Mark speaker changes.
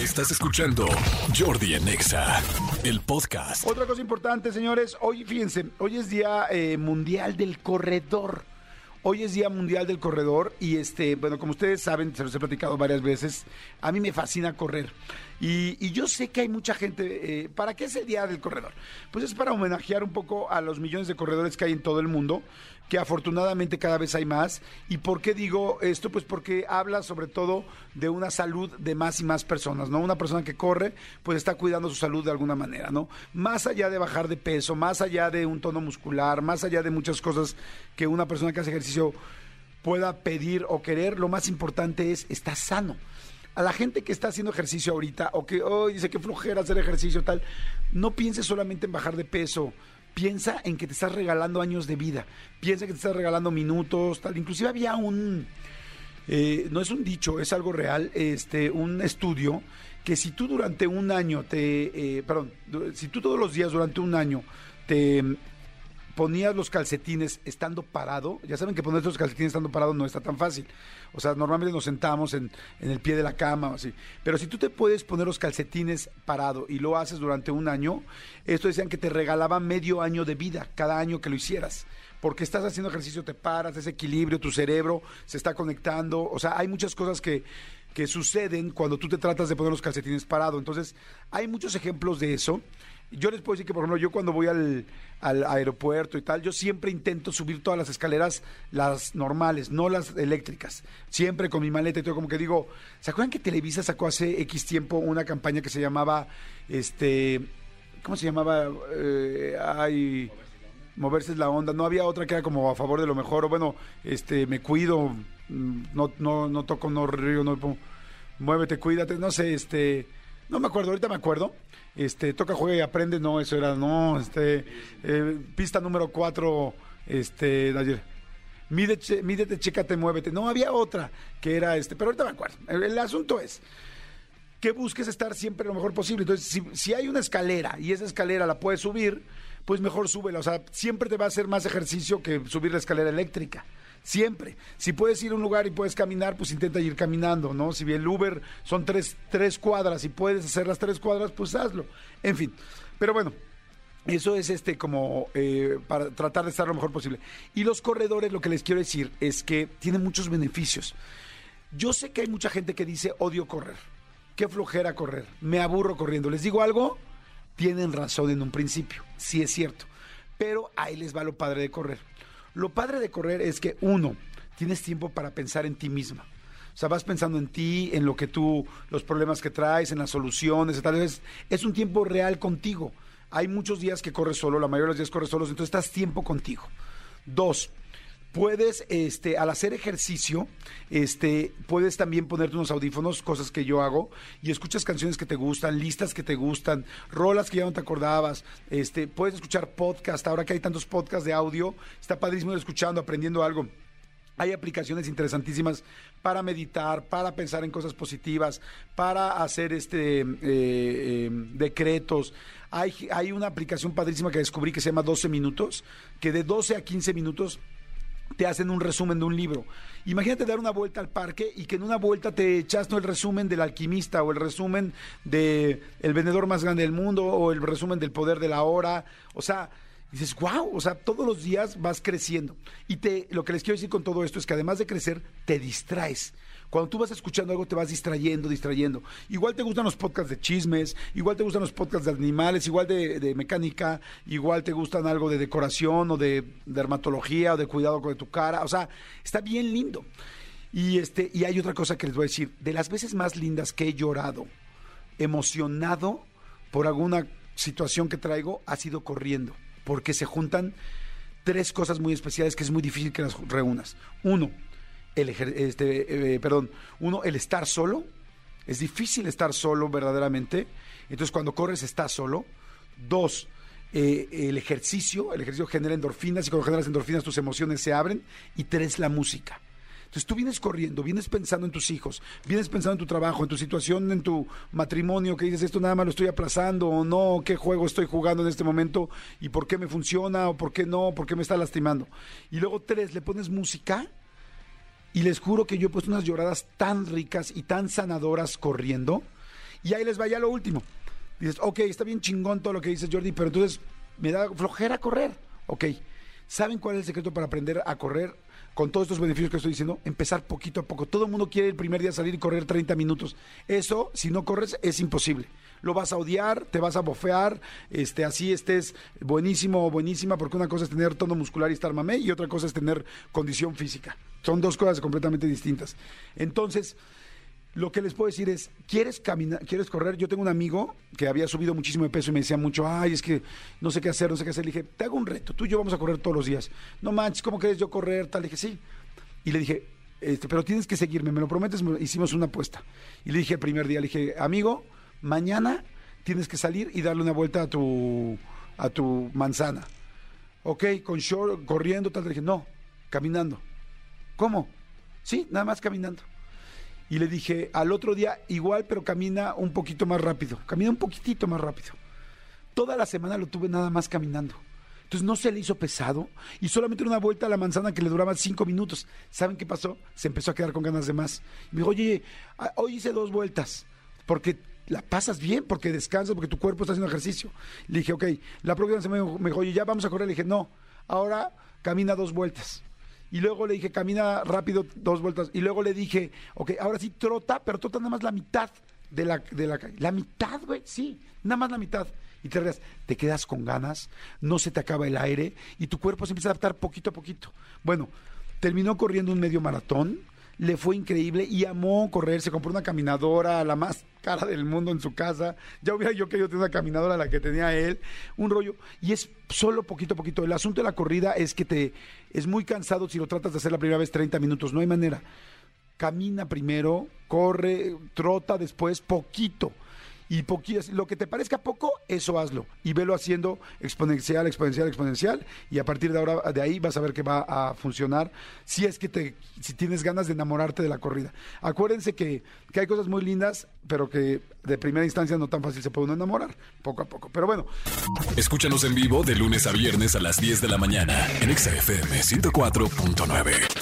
Speaker 1: Estás escuchando Jordi Anexa, el podcast.
Speaker 2: Otra cosa importante, señores, hoy fíjense, hoy es Día eh, Mundial del Corredor. Hoy es Día Mundial del Corredor y este, bueno, como ustedes saben, se los he platicado varias veces, a mí me fascina correr. Y, yo sé que hay mucha gente, eh, ¿para qué es el Día del Corredor? Pues es para homenajear un poco a los millones de corredores que hay en todo el mundo, que afortunadamente cada vez hay más. ¿Y por qué digo esto? Pues porque habla sobre todo de una salud de más y más personas, ¿no? Una persona que corre, pues está cuidando su salud de alguna manera, ¿no? Más allá de bajar de peso, más allá de un tono muscular, más allá de muchas cosas que una persona que hace ejercicio pueda pedir o querer, lo más importante es estar sano. A la gente que está haciendo ejercicio ahorita o que hoy dice que flojera hacer ejercicio tal, no piense solamente en bajar de peso, piensa en que te estás regalando años de vida, piensa que te estás regalando minutos, tal. Inclusive había un, eh, no es un dicho, es algo real, este, un estudio que si tú durante un año te, eh, perdón, si tú todos los días durante un año te ponías los calcetines estando parado, ya saben que poner los calcetines estando parado no está tan fácil. O sea, normalmente nos sentamos en, el pie de la cama o así. Pero si tú te puedes poner los calcetines parado y lo haces durante un año, esto decían que te regalaba medio año de vida cada año que lo hicieras. Porque estás haciendo ejercicio, te paras, ese equilibrio, tu cerebro se está conectando. O sea, hay muchas cosas que, que suceden cuando tú te tratas de poner los calcetines parado. Entonces, hay muchos ejemplos de eso. Yo les puedo decir que, por ejemplo, yo cuando voy al, al aeropuerto y tal, yo siempre intento subir todas las escaleras, las normales, no las eléctricas. Siempre con mi maleta y todo, como que digo, ¿se acuerdan que Televisa sacó hace X tiempo una campaña que se llamaba, este, ¿cómo se llamaba? Eh, ay, moverse es la onda. No había otra que era como a favor de lo mejor, o bueno, este, me cuido, mm, no, no, no toco, no río, no muévete, cuídate, no sé, este, no me acuerdo, ahorita me acuerdo. Este, toca, juega y aprende, no, eso era, no, este, eh, pista número cuatro, este, ayer. Mídete, mídete, chécate, muévete. No, había otra que era este, pero ahorita me acuerdo. El, el asunto es que busques estar siempre lo mejor posible. Entonces, si, si hay una escalera y esa escalera la puedes subir, pues mejor súbela. O sea, siempre te va a hacer más ejercicio que subir la escalera eléctrica. Siempre. Si puedes ir a un lugar y puedes caminar, pues intenta ir caminando, ¿no? Si bien el Uber son tres, tres cuadras y puedes hacer las tres cuadras, pues hazlo. En fin. Pero bueno, eso es este como eh, para tratar de estar lo mejor posible. Y los corredores, lo que les quiero decir es que tienen muchos beneficios. Yo sé que hay mucha gente que dice odio correr. Qué flojera correr. Me aburro corriendo. ¿Les digo algo? Tienen razón en un principio. Sí es cierto. Pero ahí les va lo padre de correr. Lo padre de correr es que, uno, tienes tiempo para pensar en ti misma. O sea, vas pensando en ti, en lo que tú, los problemas que traes, en las soluciones, tal vez es un tiempo real contigo. Hay muchos días que corres solo, la mayoría de los días corres solos, entonces estás tiempo contigo. Dos, puedes, este, al hacer ejercicio, este, puedes también ponerte unos audífonos, cosas que yo hago, y escuchas canciones que te gustan, listas que te gustan, rolas que ya no te acordabas, este, puedes escuchar podcast, ahora que hay tantos podcasts de audio, está padrísimo escuchando, aprendiendo algo. Hay aplicaciones interesantísimas para meditar, para pensar en cosas positivas, para hacer este eh, eh, decretos. Hay, hay una aplicación padrísima que descubrí que se llama 12 minutos, que de 12 a 15 minutos te hacen un resumen de un libro. Imagínate dar una vuelta al parque y que en una vuelta te echaste el resumen del alquimista o el resumen de el vendedor más grande del mundo o el resumen del poder de la hora. O sea, dices, wow, o sea, todos los días vas creciendo. Y te, lo que les quiero decir con todo esto es que además de crecer, te distraes. Cuando tú vas escuchando algo, te vas distrayendo, distrayendo. Igual te gustan los podcasts de chismes, igual te gustan los podcasts de animales, igual de, de mecánica, igual te gustan algo de decoración o de dermatología o de cuidado con tu cara. O sea, está bien lindo. Y, este, y hay otra cosa que les voy a decir. De las veces más lindas que he llorado, emocionado por alguna situación que traigo, ha sido corriendo. Porque se juntan tres cosas muy especiales que es muy difícil que las reúnas. Uno, el este, eh, perdón, uno, el estar solo. Es difícil estar solo verdaderamente. Entonces, cuando corres, estás solo. Dos, eh, el ejercicio. El ejercicio genera endorfinas y cuando generas endorfinas tus emociones se abren. Y tres, la música. Entonces tú vienes corriendo, vienes pensando en tus hijos, vienes pensando en tu trabajo, en tu situación, en tu matrimonio, que dices, esto nada más lo estoy aplazando o no, qué juego estoy jugando en este momento y por qué me funciona o por qué no, por qué me está lastimando. Y luego tres, le pones música y les juro que yo he puesto unas lloradas tan ricas y tan sanadoras corriendo. Y ahí les vaya lo último. Dices, ok, está bien chingón todo lo que dices, Jordi, pero entonces me da flojera correr. Ok, ¿saben cuál es el secreto para aprender a correr con todos estos beneficios que estoy diciendo? Empezar poquito a poco. Todo el mundo quiere el primer día salir y correr 30 minutos. Eso, si no corres, es imposible. Lo vas a odiar, te vas a bofear, este, así estés buenísimo o buenísima, porque una cosa es tener tono muscular y estar mamé y otra cosa es tener condición física. Son dos cosas completamente distintas. Entonces, lo que les puedo decir es, ¿quieres caminar, quieres correr? Yo tengo un amigo que había subido muchísimo de peso y me decía mucho, ay, es que no sé qué hacer, no sé qué hacer. Le dije, te hago un reto, tú y yo vamos a correr todos los días. No manches, ¿cómo quieres yo correr? Tal, le dije, sí. Y le dije, este, pero tienes que seguirme, ¿me lo prometes? Hicimos una apuesta. Y le dije el primer día, le dije, amigo, mañana tienes que salir y darle una vuelta a tu, a tu manzana. Ok, con short, corriendo, tal. Le dije, no, caminando. ¿Cómo? Sí, nada más caminando. Y le dije, al otro día igual, pero camina un poquito más rápido. Camina un poquitito más rápido. Toda la semana lo tuve nada más caminando. Entonces no se le hizo pesado y solamente una vuelta a la manzana que le duraba cinco minutos. ¿Saben qué pasó? Se empezó a quedar con ganas de más. me dijo, oye, ah, hoy hice dos vueltas porque la pasas bien, porque descansas, porque tu cuerpo está haciendo ejercicio. Le dije, ok, la próxima semana me dijo, ya vamos a correr. Le dije, no, ahora camina dos vueltas. Y luego le dije, camina rápido dos vueltas. Y luego le dije, ok, ahora sí trota, pero trota nada más la mitad de la, de la La mitad, güey, sí, nada más la mitad. Y te, te quedas con ganas, no se te acaba el aire y tu cuerpo se empieza a adaptar poquito a poquito. Bueno, terminó corriendo un medio maratón le fue increíble y amó correr. Se compró una caminadora, la más cara del mundo en su casa. Ya hubiera yo querido tener una caminadora la que tenía él. Un rollo. Y es solo poquito a poquito. El asunto de la corrida es que te es muy cansado si lo tratas de hacer la primera vez 30 minutos. No hay manera. Camina primero, corre, trota después, poquito y lo que te parezca poco, eso hazlo y velo haciendo exponencial, exponencial, exponencial y a partir de ahora de ahí vas a ver que va a funcionar si es que te si tienes ganas de enamorarte de la corrida. Acuérdense que, que hay cosas muy lindas, pero que de primera instancia no tan fácil se puede uno enamorar, poco a poco. Pero bueno.
Speaker 1: Escúchanos en vivo de lunes a viernes a las 10 de la mañana en XFM 104.9.